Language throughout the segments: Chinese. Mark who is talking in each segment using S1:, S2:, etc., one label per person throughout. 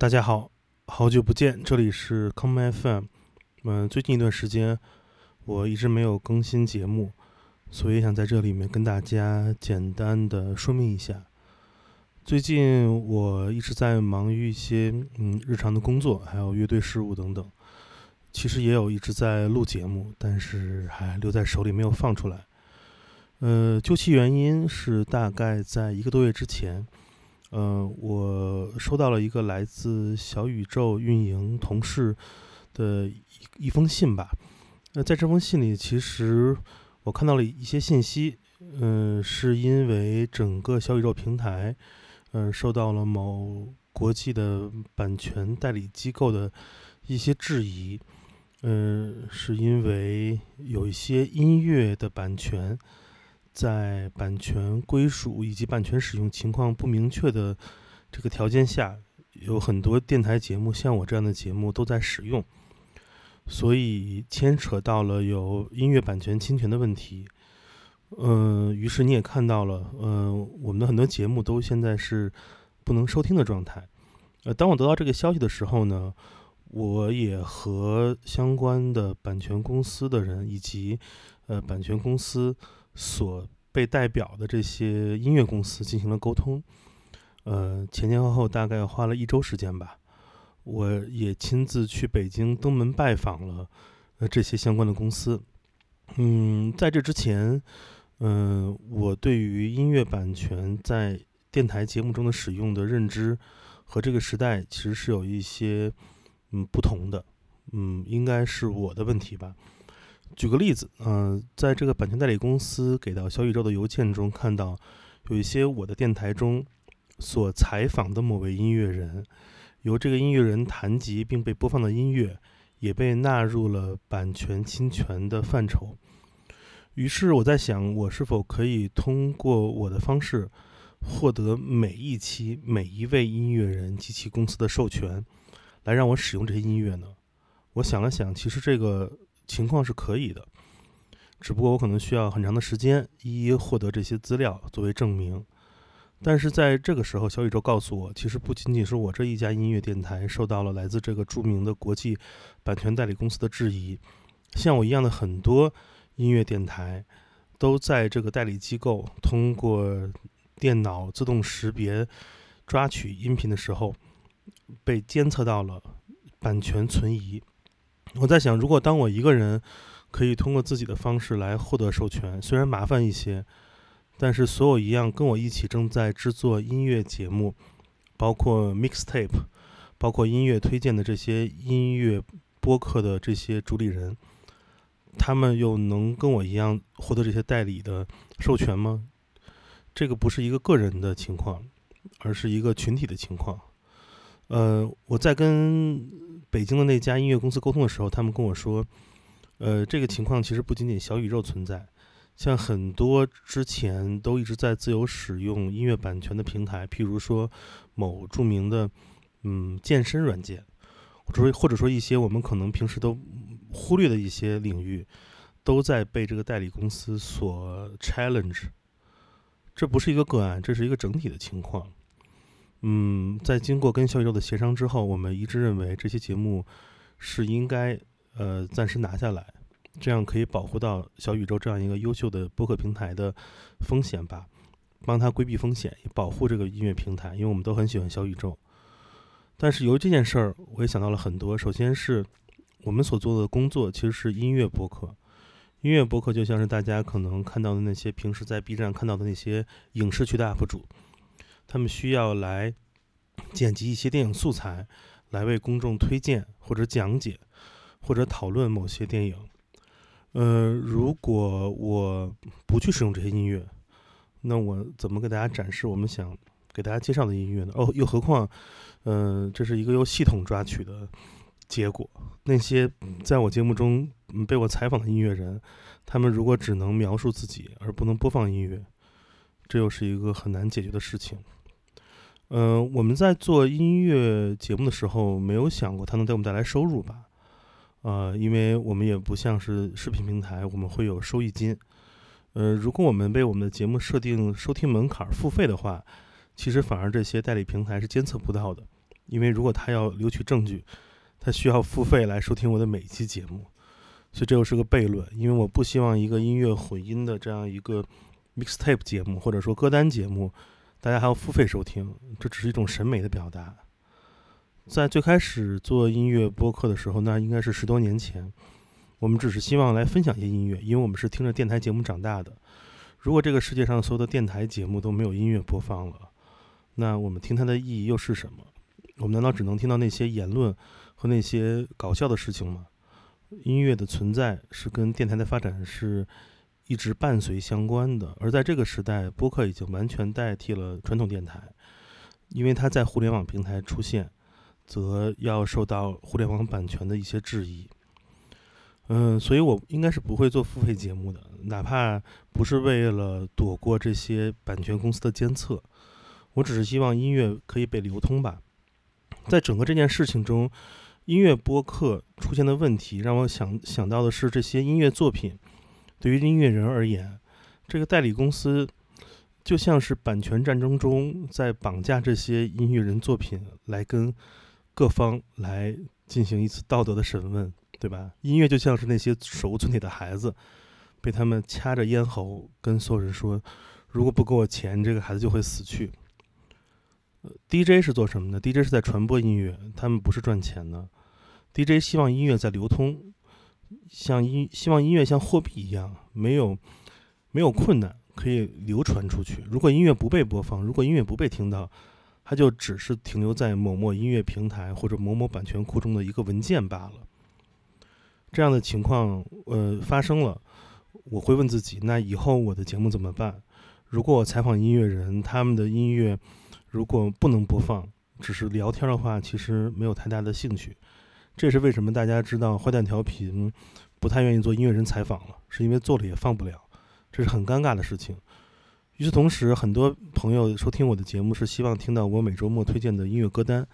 S1: 大家好，好久不见，这里是 Come FM。嗯，最近一段时间我一直没有更新节目，所以想在这里面跟大家简单的说明一下。最近我一直在忙于一些嗯日常的工作，还有乐队事务等等。其实也有一直在录节目，但是还留在手里没有放出来。呃，究其原因是大概在一个多月之前。嗯，我收到了一个来自小宇宙运营同事的一一封信吧。那在这封信里，其实我看到了一些信息。嗯，是因为整个小宇宙平台，嗯，受到了某国际的版权代理机构的一些质疑。嗯，是因为有一些音乐的版权。在版权归属以及版权使用情况不明确的这个条件下，有很多电台节目，像我这样的节目都在使用，所以牵扯到了有音乐版权侵权的问题。嗯，于是你也看到了，嗯，我们的很多节目都现在是不能收听的状态。呃，当我得到这个消息的时候呢，我也和相关的版权公司的人以及呃版权公司。所被代表的这些音乐公司进行了沟通，呃，前前后后大概花了一周时间吧。我也亲自去北京登门拜访了呃这些相关的公司。嗯，在这之前，嗯，我对于音乐版权在电台节目中的使用的认知和这个时代其实是有一些嗯不同的。嗯，应该是我的问题吧。举个例子，嗯，在这个版权代理公司给到小宇宙的邮件中，看到有一些我的电台中所采访的某位音乐人，由这个音乐人弹及并被播放的音乐，也被纳入了版权侵权的范畴。于是我在想，我是否可以通过我的方式，获得每一期每一位音乐人及其公司的授权，来让我使用这些音乐呢？我想了想，其实这个。情况是可以的，只不过我可能需要很长的时间一一获得这些资料作为证明。但是在这个时候，小宇宙告诉我，其实不仅仅是我这一家音乐电台受到了来自这个著名的国际版权代理公司的质疑，像我一样的很多音乐电台都在这个代理机构通过电脑自动识别抓取音频的时候，被监测到了版权存疑。我在想，如果当我一个人可以通过自己的方式来获得授权，虽然麻烦一些，但是所有一样跟我一起正在制作音乐节目，包括 mixtape，包括音乐推荐的这些音乐播客的这些主理人，他们又能跟我一样获得这些代理的授权吗？这个不是一个个人的情况，而是一个群体的情况。呃，我在跟北京的那家音乐公司沟通的时候，他们跟我说，呃，这个情况其实不仅仅小宇宙存在，像很多之前都一直在自由使用音乐版权的平台，譬如说某著名的嗯健身软件，或者说或者说一些我们可能平时都忽略的一些领域，都在被这个代理公司所 challenge。这不是一个个案，这是一个整体的情况。嗯，在经过跟小宇宙的协商之后，我们一致认为这些节目是应该呃暂时拿下来，这样可以保护到小宇宙这样一个优秀的播客平台的风险吧，帮他规避风险，保护这个音乐平台，因为我们都很喜欢小宇宙。但是由于这件事儿，我也想到了很多。首先是我们所做的工作其实是音乐播客，音乐播客就像是大家可能看到的那些平时在 B 站看到的那些影视区的 UP 主。他们需要来剪辑一些电影素材，来为公众推荐或者讲解，或者讨论某些电影。呃，如果我不去使用这些音乐，那我怎么给大家展示我们想给大家介绍的音乐呢？哦，又何况，呃，这是一个由系统抓取的结果。那些在我节目中被我采访的音乐人，他们如果只能描述自己而不能播放音乐，这又是一个很难解决的事情。嗯，我们在做音乐节目的时候，没有想过它能给我们带来收入吧？呃，因为我们也不像是视频平台，我们会有收益金。呃，如果我们为我们的节目设定收听门槛付费的话，其实反而这些代理平台是监测不到的，因为如果他要留取证据，他需要付费来收听我的每一期节目，所以这又是个悖论。因为我不希望一个音乐混音的这样一个 mixtape 节目或者说歌单节目，大家还要付费收听，这只是一种审美的表达。在最开始做音乐播客的时候，那应该是十多年前，我们只是希望来分享一些音乐，因为我们是听着电台节目长大的。如果这个世界上所有的电台节目都没有音乐播放了，那我们听它的意义又是什么？我们难道只能听到那些言论和那些搞笑的事情吗？音乐的存在是跟电台的发展是一直伴随相关的，而在这个时代，播客已经完全代替了传统电台，因为它在互联网平台出现。则要受到互联网版权的一些质疑，嗯，所以我应该是不会做付费节目的，哪怕不是为了躲过这些版权公司的监测，我只是希望音乐可以被流通吧。在整个这件事情中，音乐播客出现的问题让我想想到的是，这些音乐作品对于音乐人而言，这个代理公司就像是版权战争中在绑架这些音乐人作品来跟。各方来进行一次道德的审问，对吧？音乐就像是那些手无寸铁的孩子，被他们掐着咽喉跟所有人说：“如果不给我钱，这个孩子就会死去。”呃，DJ 是做什么的？DJ 是在传播音乐，他们不是赚钱的。DJ 希望音乐在流通，像音希望音乐像货币一样，没有没有困难可以流传出去。如果音乐不被播放，如果音乐不被听到。它就只是停留在某某音乐平台或者某某版权库中的一个文件罢了。这样的情况，呃，发生了，我会问自己：那以后我的节目怎么办？如果我采访音乐人，他们的音乐如果不能播放，只是聊天的话，其实没有太大的兴趣。这是为什么大家知道坏蛋调频不太愿意做音乐人采访了，是因为做了也放不了，这是很尴尬的事情。与此同时，很多朋友收听我的节目是希望听到我每周末推荐的音乐歌单，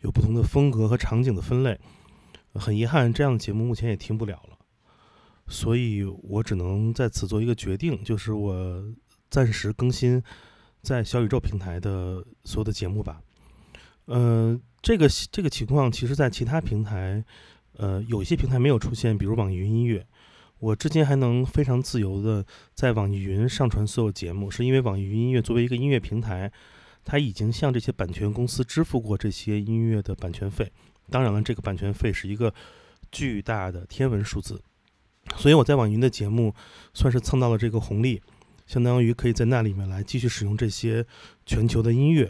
S1: 有不同的风格和场景的分类。很遗憾，这样的节目目前也听不了了，所以我只能在此做一个决定，就是我暂时更新在小宇宙平台的所有的节目吧。呃，这个这个情况，其实在其他平台，呃，有一些平台没有出现，比如网易云音乐。我至今还能非常自由的在网易云上传所有节目，是因为网易云音乐作为一个音乐平台，它已经向这些版权公司支付过这些音乐的版权费。当然了，这个版权费是一个巨大的天文数字，所以我在网易云的节目算是蹭到了这个红利，相当于可以在那里面来继续使用这些全球的音乐。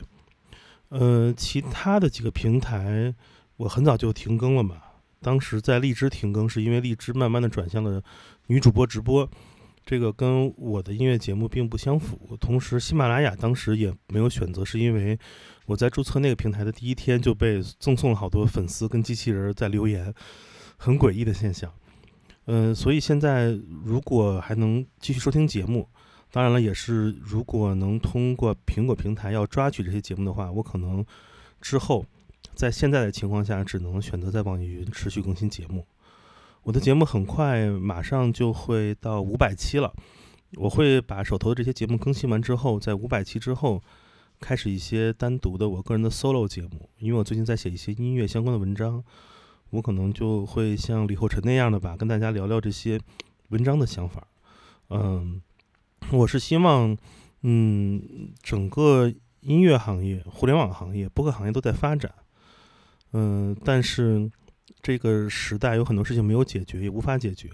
S1: 呃，其他的几个平台我很早就停更了嘛。当时在荔枝停更，是因为荔枝慢慢的转向了女主播直播，这个跟我的音乐节目并不相符。同时，喜马拉雅当时也没有选择，是因为我在注册那个平台的第一天就被赠送了好多粉丝跟机器人在留言，很诡异的现象。嗯，所以现在如果还能继续收听节目，当然了，也是如果能通过苹果平台要抓取这些节目的话，我可能之后。在现在的情况下，只能选择在网易云持续更新节目。我的节目很快马上就会到五百期了，我会把手头的这些节目更新完之后，在五百期之后开始一些单独的我个人的 solo 节目。因为我最近在写一些音乐相关的文章，我可能就会像李厚辰那样的吧，跟大家聊聊这些文章的想法。嗯，我是希望，嗯，整个音乐行业、互联网行业、播客行业都在发展。嗯，但是这个时代有很多事情没有解决，也无法解决。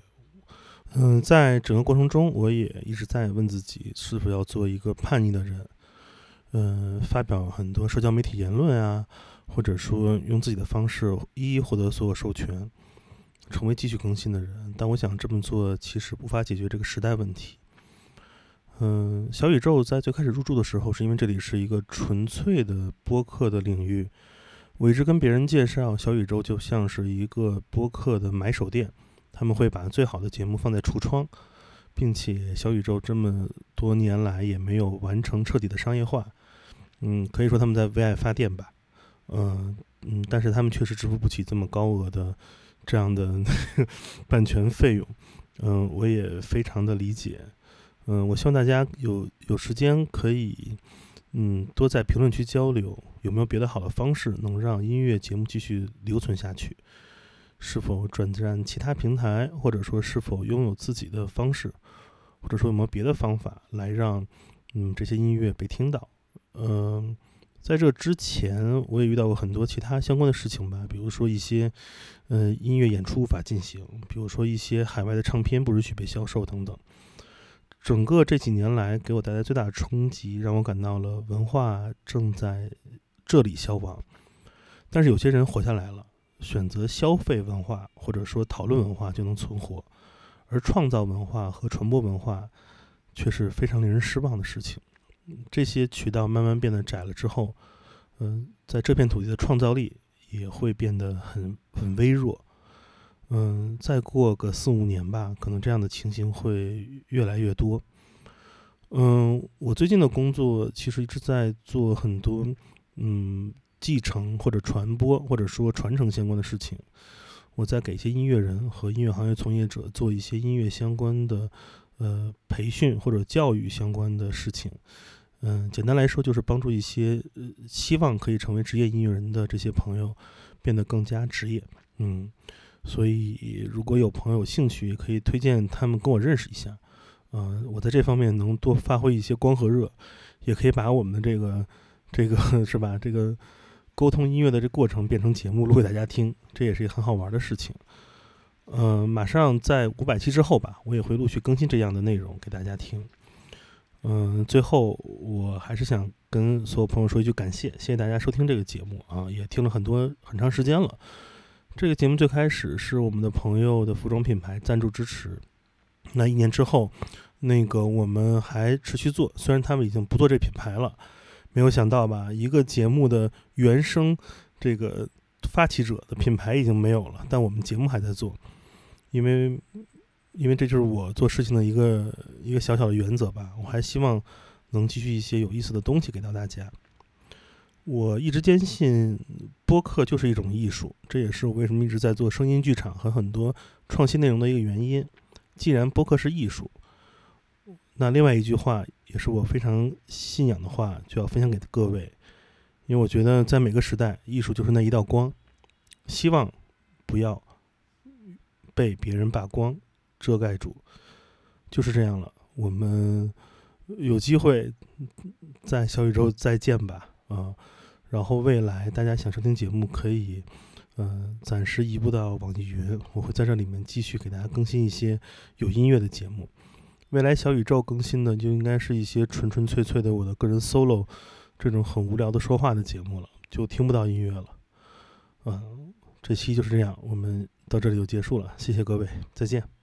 S1: 嗯，在整个过程中，我也一直在问自己，是否要做一个叛逆的人？嗯，发表很多社交媒体言论啊，或者说用自己的方式一一获得所有授权，成为继续更新的人。但我想这么做其实无法解决这个时代问题。嗯，小宇宙在最开始入驻的时候，是因为这里是一个纯粹的播客的领域。我一直跟别人介绍，小宇宙就像是一个播客的买手店，他们会把最好的节目放在橱窗，并且小宇宙这么多年来也没有完成彻底的商业化，嗯，可以说他们在为爱发电吧，嗯嗯，但是他们确实支付不起这么高额的这样的 版权费用，嗯，我也非常的理解，嗯，我希望大家有有时间可以。嗯，多在评论区交流，有没有别的好的方式能让音乐节目继续留存下去？是否转战其他平台，或者说是否拥有自己的方式，或者说有没有别的方法来让嗯这些音乐被听到？嗯，在这之前我也遇到过很多其他相关的事情吧，比如说一些呃音乐演出无法进行，比如说一些海外的唱片不允许被销售等等。整个这几年来，给我带来最大的冲击，让我感到了文化正在这里消亡。但是有些人活下来了，选择消费文化或者说讨论文化就能存活，而创造文化和传播文化却是非常令人失望的事情。这些渠道慢慢变得窄了之后，嗯，在这片土地的创造力也会变得很很微弱。嗯，再过个四五年吧，可能这样的情形会越来越多。嗯，我最近的工作其实一直在做很多嗯继承或者传播或者说传承相关的事情。我在给一些音乐人和音乐行业从业者做一些音乐相关的呃培训或者教育相关的事情。嗯，简单来说就是帮助一些呃希望可以成为职业音乐人的这些朋友变得更加职业。嗯。所以，如果有朋友有兴趣，也可以推荐他们跟我认识一下。嗯，我在这方面能多发挥一些光和热，也可以把我们的这个这个 是吧？这个沟通音乐的这过程变成节目录给大家听，这也是一个很好玩的事情。嗯，马上在五百期之后吧，我也会陆续更新这样的内容给大家听。嗯，最后我还是想跟所有朋友说一句感谢，谢谢大家收听这个节目啊，也听了很多很长时间了。这个节目最开始是我们的朋友的服装品牌赞助支持，那一年之后，那个我们还持续做，虽然他们已经不做这品牌了，没有想到吧，一个节目的原生这个发起者的品牌已经没有了，但我们节目还在做，因为因为这就是我做事情的一个一个小小的原则吧，我还希望能继续一些有意思的东西给到大家。我一直坚信播客就是一种艺术，这也是我为什么一直在做声音剧场和很多创新内容的一个原因。既然播客是艺术，那另外一句话也是我非常信仰的话，就要分享给各位。因为我觉得在每个时代，艺术就是那一道光，希望不要被别人把光遮盖住。就是这样了，我们有机会在小宇宙再见吧，啊。然后未来大家想收听节目，可以，嗯，暂时移步到网易云，我会在这里面继续给大家更新一些有音乐的节目。未来小宇宙更新的就应该是一些纯纯粹粹的我的个人 solo，这种很无聊的说话的节目了，就听不到音乐了。嗯，这期就是这样，我们到这里就结束了，谢谢各位，再见。